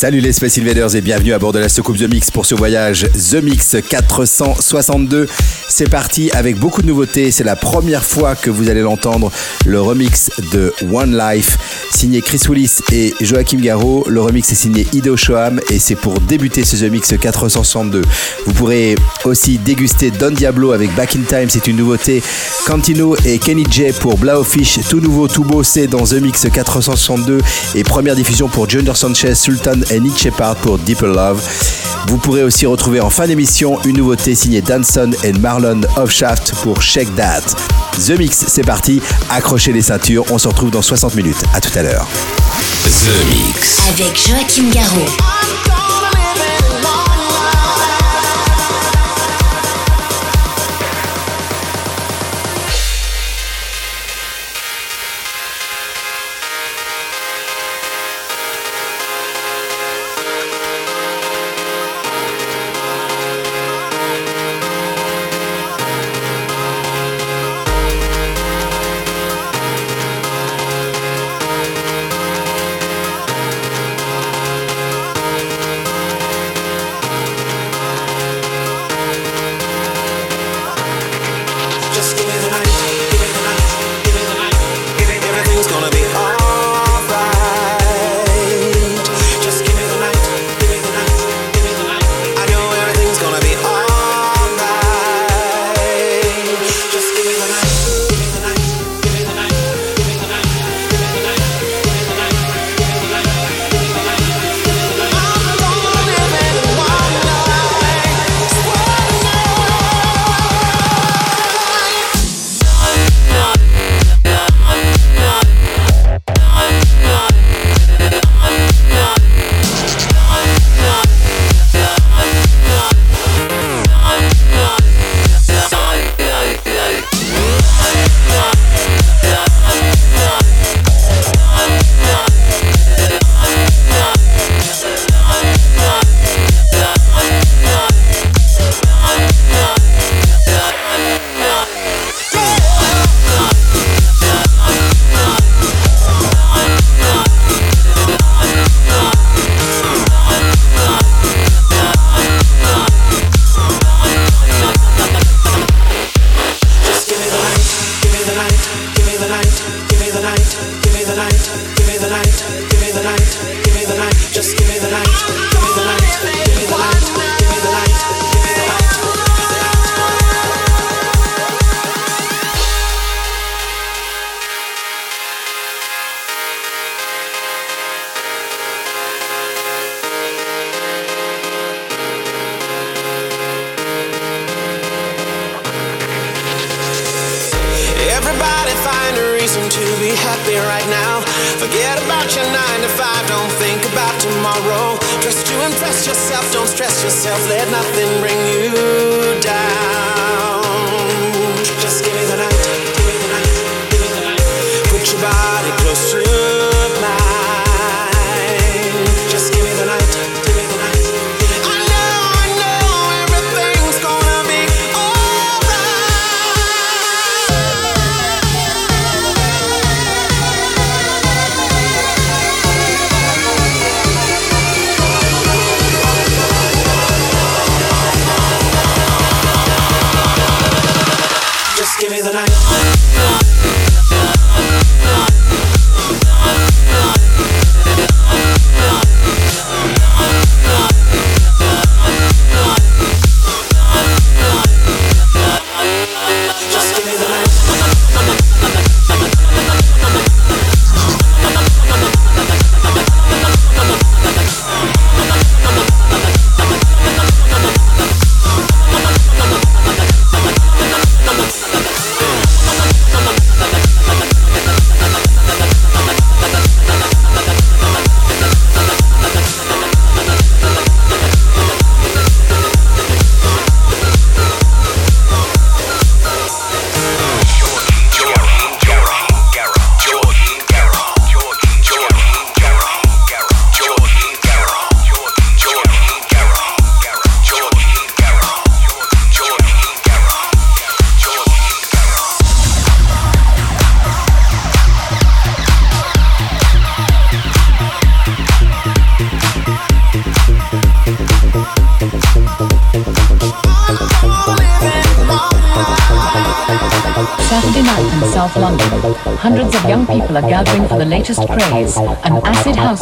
Salut les Space Invaders et bienvenue à bord de la soucoupe The Mix pour ce voyage The Mix 462. C'est parti avec beaucoup de nouveautés. C'est la première fois que vous allez l'entendre. Le remix de One Life, signé Chris Willis et Joachim Garraud. Le remix est signé Ido Shoam et c'est pour débuter ce The Mix 462. Vous pourrez aussi déguster Don Diablo avec Back in Time, c'est une nouveauté. Cantino et Kenny J pour Blaufish, tout nouveau, tout beau, c'est dans The Mix 462. Et première diffusion pour Junior Sanchez, Sultan et Nick Shepard pour Deeper Love. Vous pourrez aussi retrouver en fin d'émission une nouveauté signée Danson et Marlon Offshaft pour Shake That. The Mix, c'est parti, accrochez les ceintures, on se retrouve dans 60 minutes. À tout à l'heure. The Mix. Avec Joachim Garraud.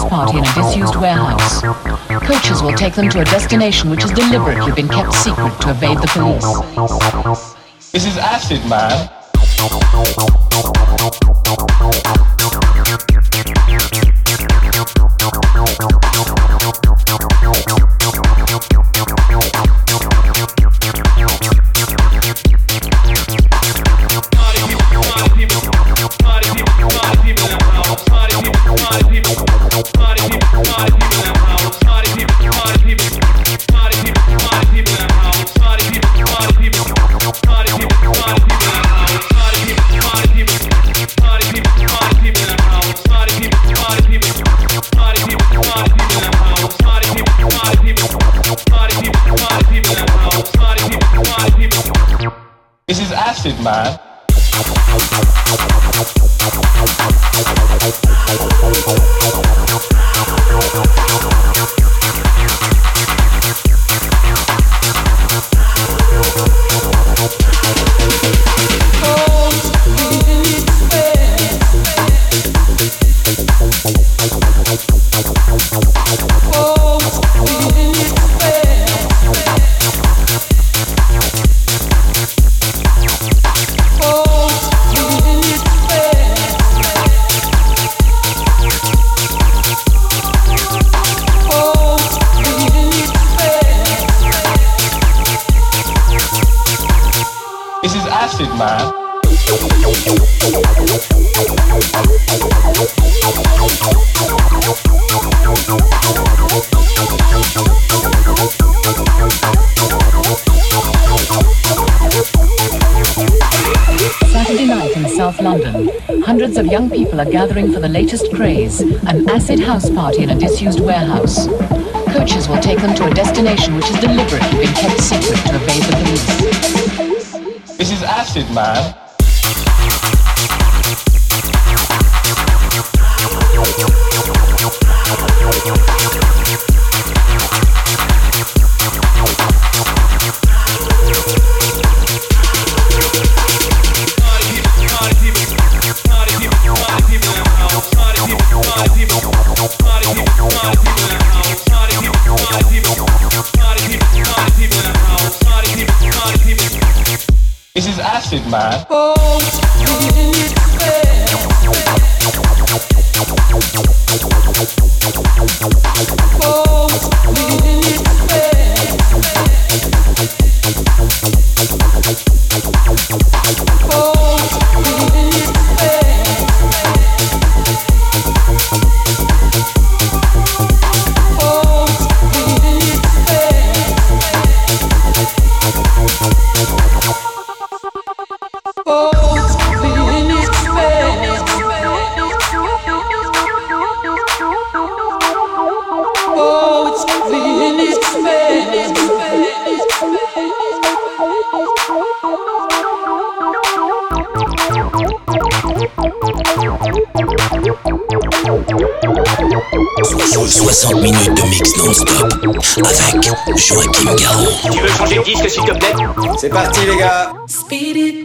Party in a disused warehouse. Coaches will take them to a destination which has deliberately been kept secret to evade the police. This is acid, man. Hundreds of young people are gathering for the latest craze, an acid house party in a disused warehouse. Coaches will take them to a destination which has deliberately been kept secret to evade the police. This is acid, man. Man. Oh, Joachim Garraud. Tu veux changer de disque s'il te plaît? C'est parti les gars Speed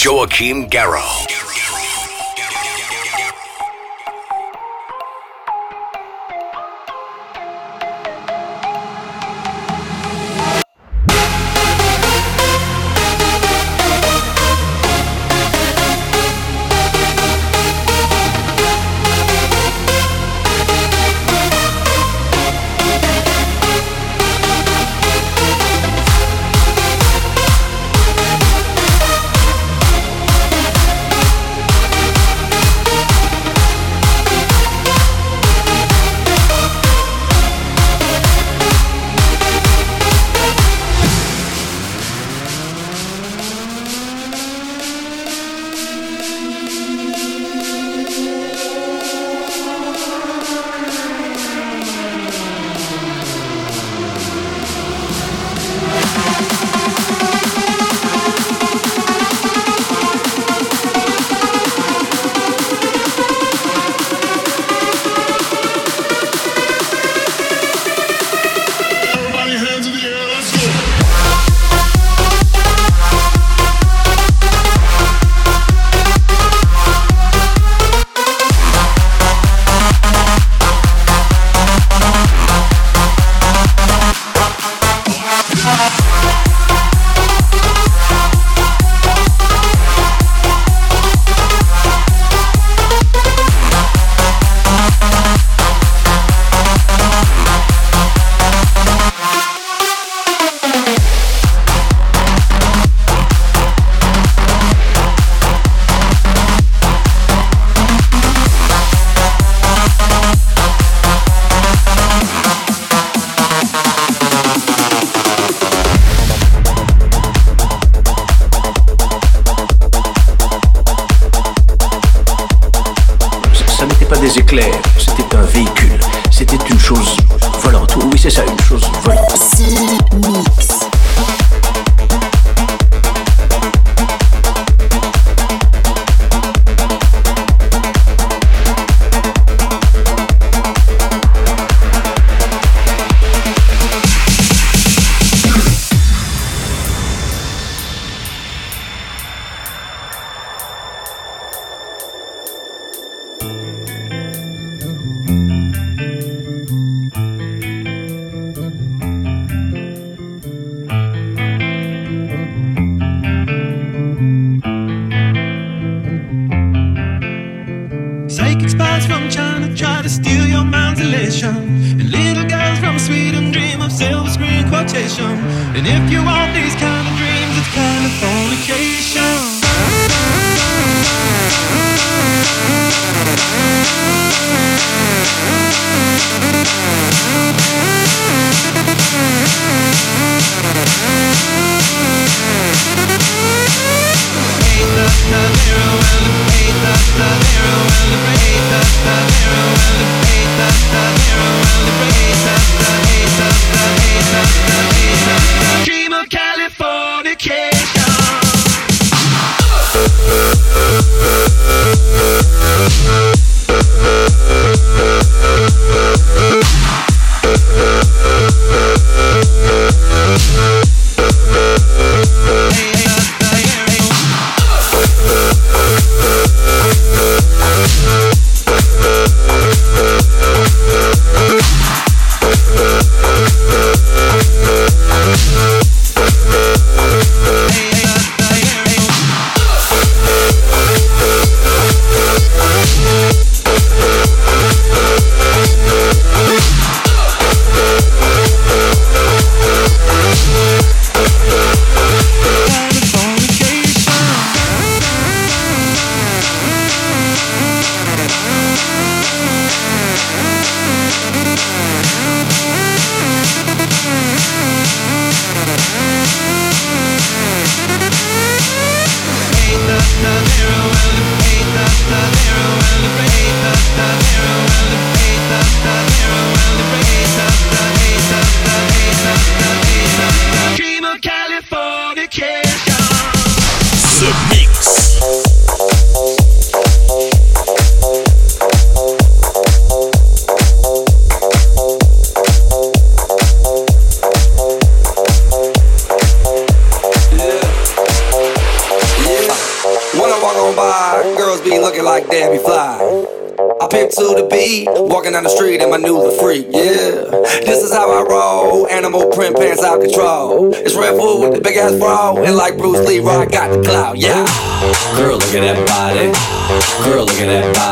Joachim Garraud.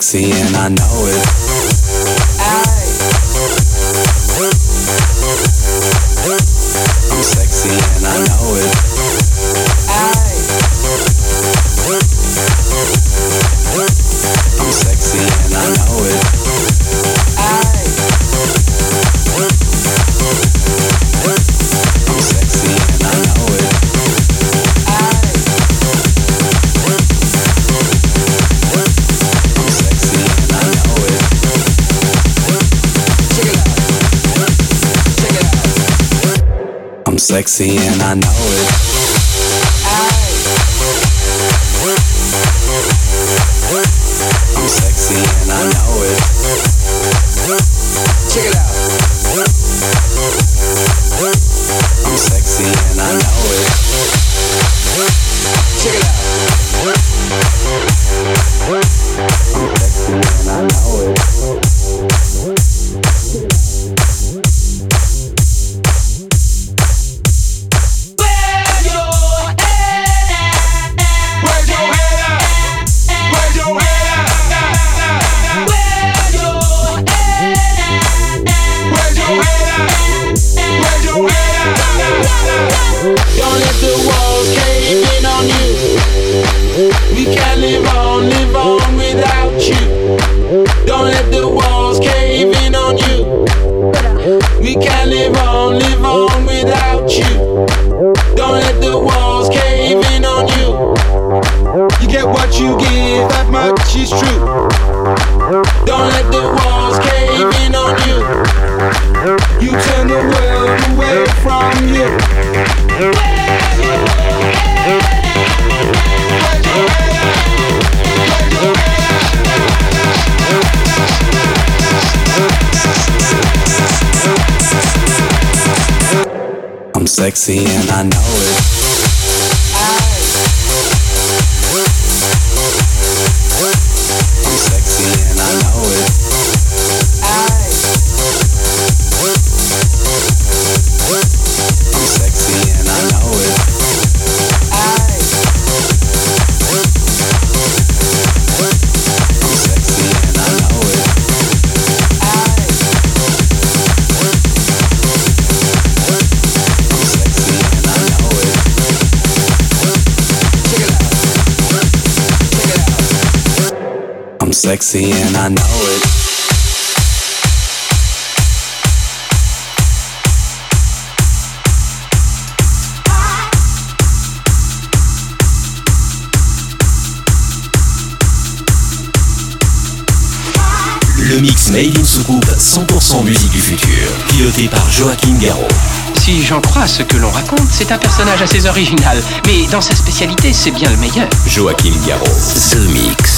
Sexy and I know it. I'm sexy and I know it. I'm sexy and I know it. Check it out. I'm sexy and I know it. Check it out. I'm sexy and I know it. Sexy and I know it. Le mix Made in Soucoupe 100% musique du futur, piloté par Joachim Garraud. Si j'en crois ce que l'on raconte, c'est un personnage assez original, mais dans sa spécialité, c'est bien le meilleur. Joachim Garraud. The Mix.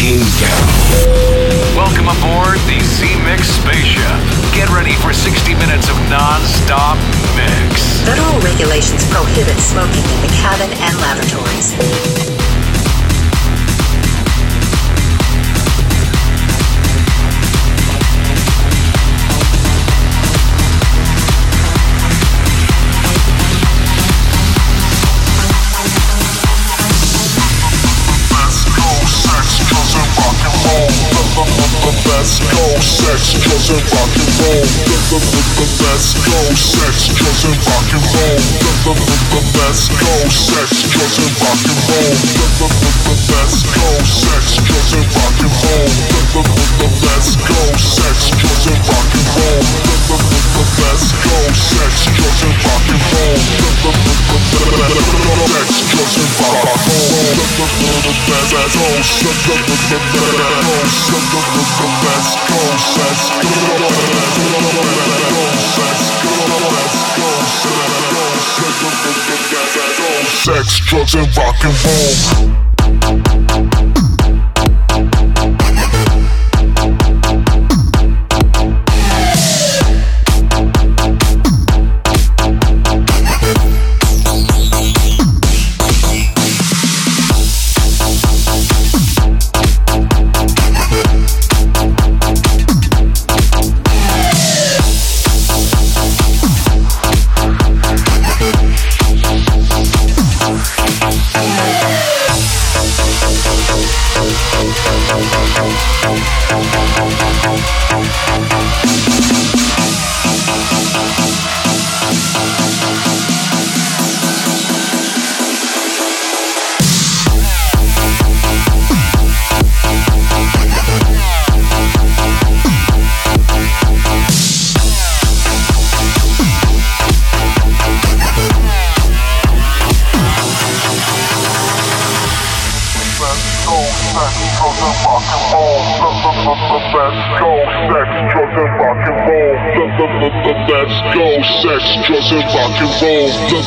Joachim Garraud. Welcome aboard the Zemixx spaceship. Get ready for 60 minutes of non-stop mix. Federal regulations prohibit smoking in the cabin and lavatories. Let's go sex, drugs and rock and roll. Let's go sex, drugs and rock and roll. Let's go sex, drugs and rock and roll. Let's go sex, drugs and rock and roll. Let's go sex, drugs and rock and roll. Go sex, drugs and rock and roll. Sex, drugs and rock and roll. Go let's go, Sex, drugs, and rock and roll.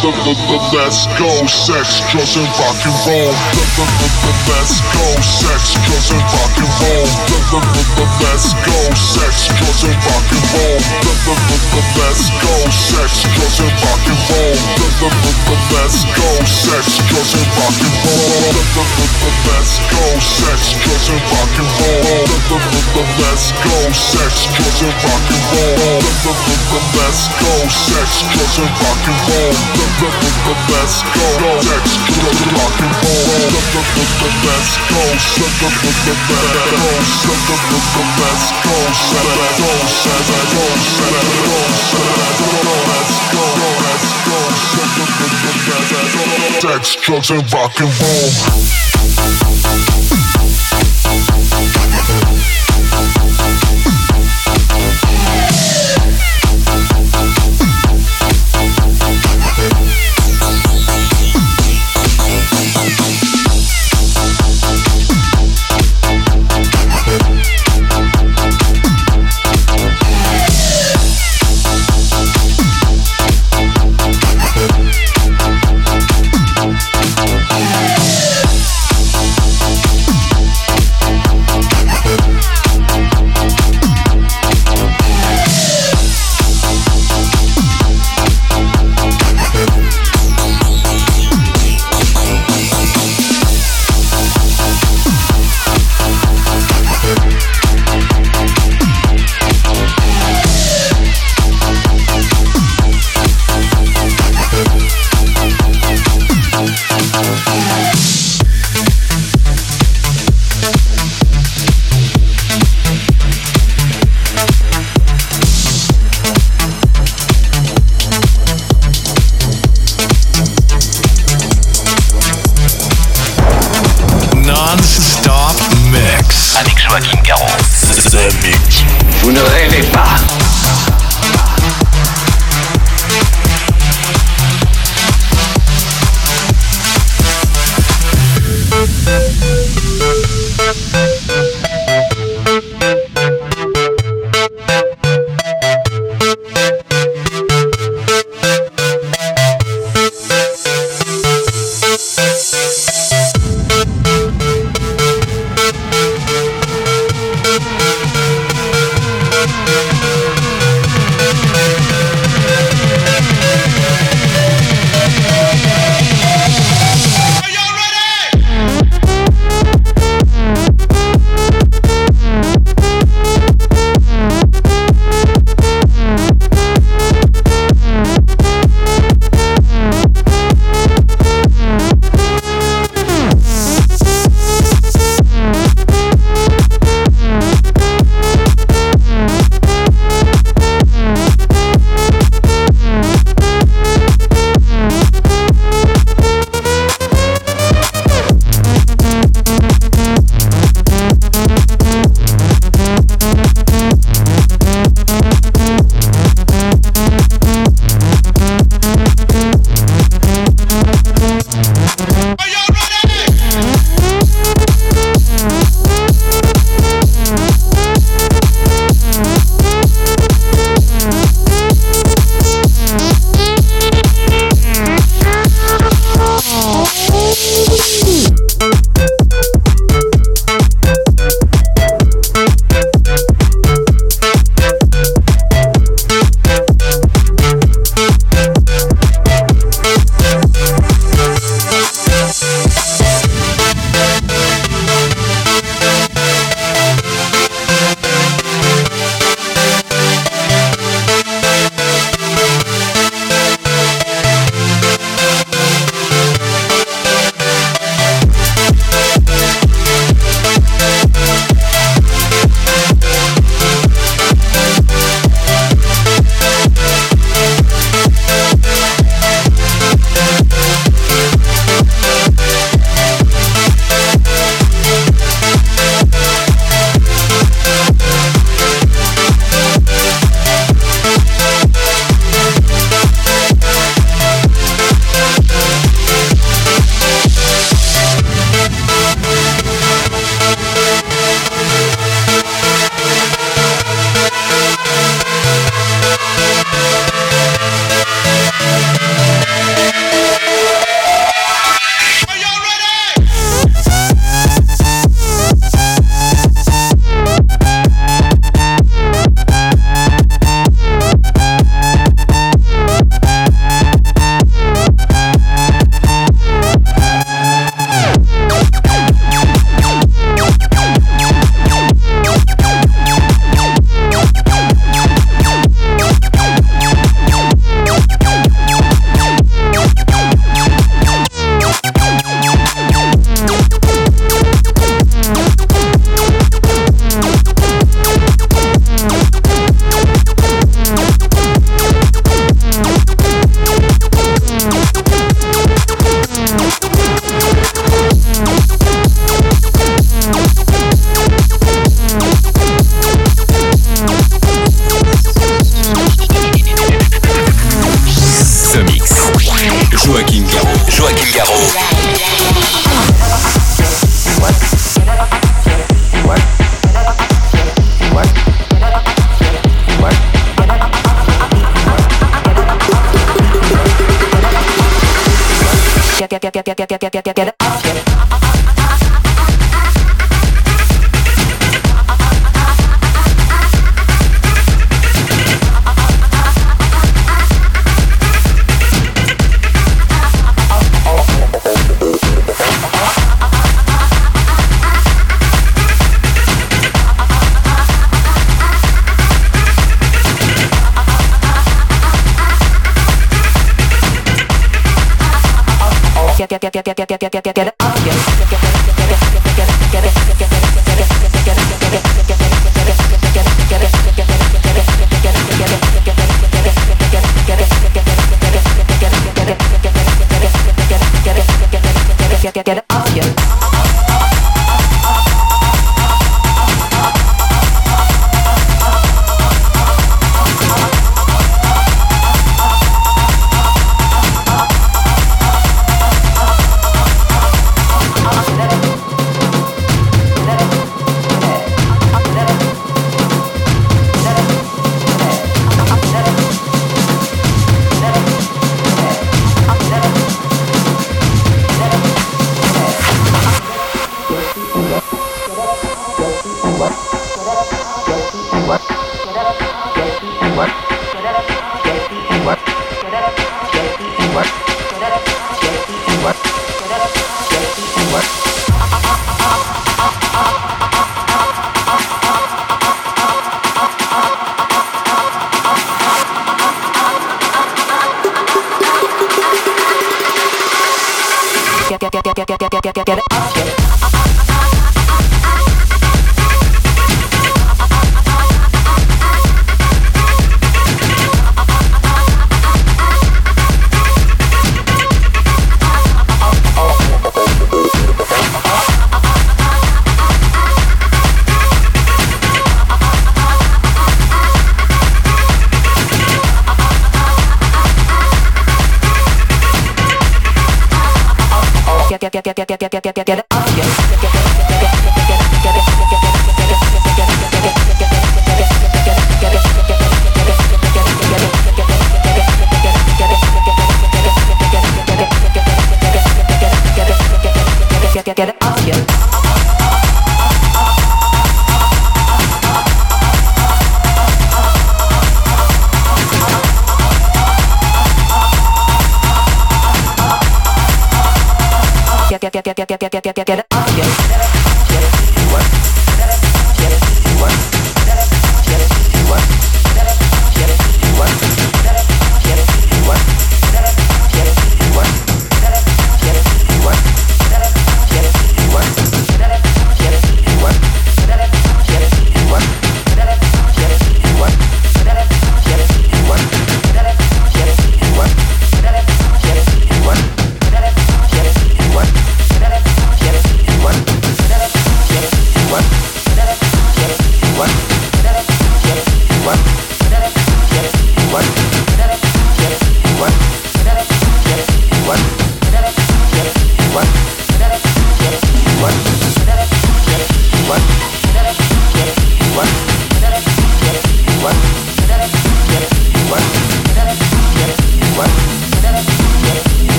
Let's go, sex, drugs, and rock and roll. Let's go, sex, drugs, and rock and roll. Let's go, sex, drugs, and rock and roll. Let's go, sex, drugs, and rock and roll. Let's go, sex, drugs, and rock and roll. Let's go, sex, drugs, and rock and roll. Let's go, sex, drugs, and rock and roll. Let's go, sex, drugs, and rock and roll. Sex, drugs, and roll. Sex, drugs, and rock and roll.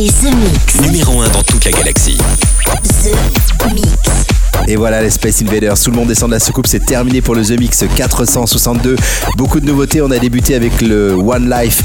C'est The Mix. Numéro 1 dans toute la galaxie. The Mix. Et voilà les Space Invaders, tout le monde descend de la soucoupe, c'est terminé pour le The Mix 462. Beaucoup de nouveautés, on a débuté avec le One Life,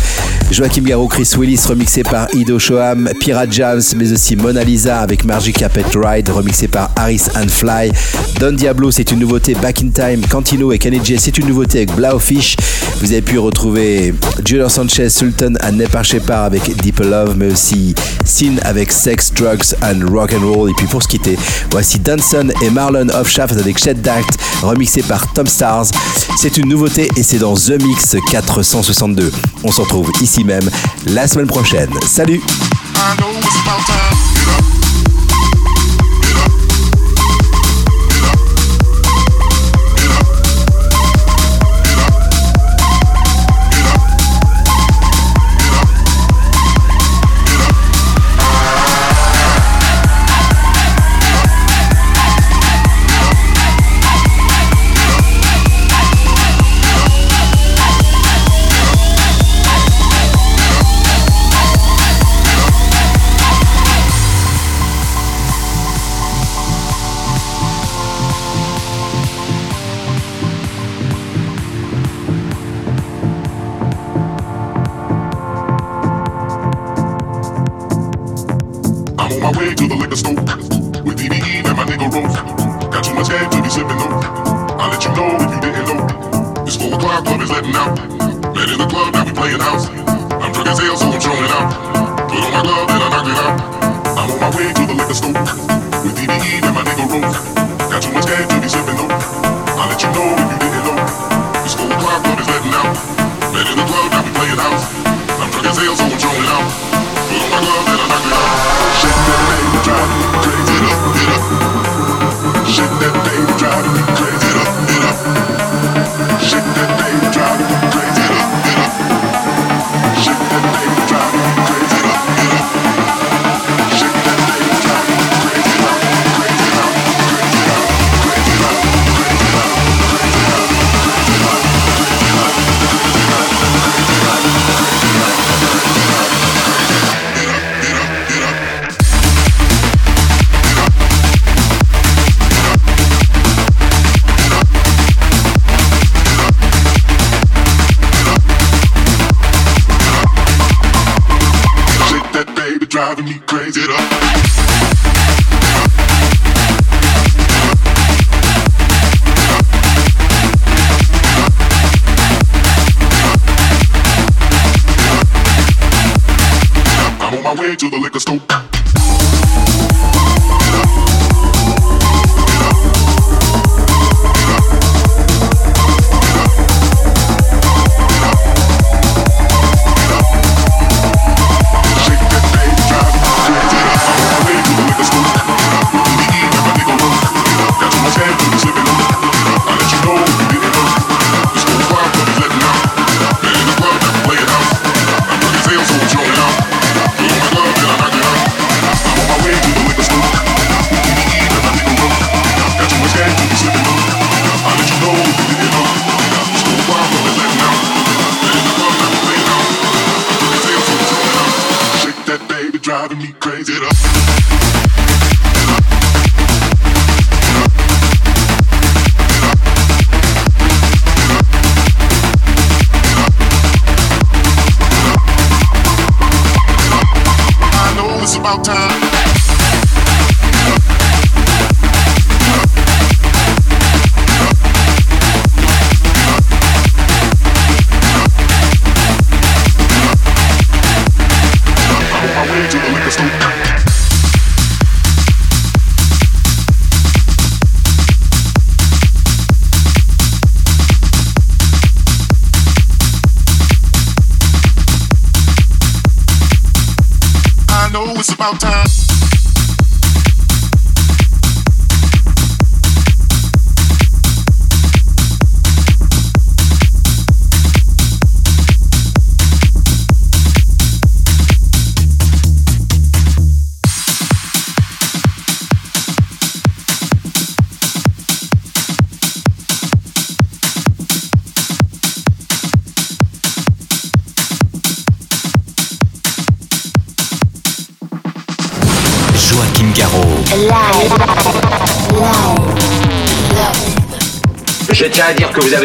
Joachim Garou, Chris Willis, remixé par Ido Shoham, Pirate Jams, mais aussi Mona Lisa avec Margie Carpet Ride, remixé par Harris and Fly. Don Diablo, c'est une nouveauté, Back in Time, Cantino et Kenny J, c'est une nouveauté avec Blaufish. Vous avez pu retrouver Julio Sanchez, Sultan and Nepar Shepard avec Deep Love, mais aussi Sin avec Sex, Drugs and Rock and Roll. Et puis pour se quitter, voici Danson et Marlon Offshaft avec Shed Dact, remixé par Tom Stars. C'est une nouveauté et c'est dans The Mix 462. On se retrouve ici même la semaine prochaine. Salut Met in the club, now we house. I'm drunk as hell, so I'm out. Put on my glove and I knocked it out. I'm on my way to the liquor store with and my nigga. Got too much gas to be sipping though. I'll let you know.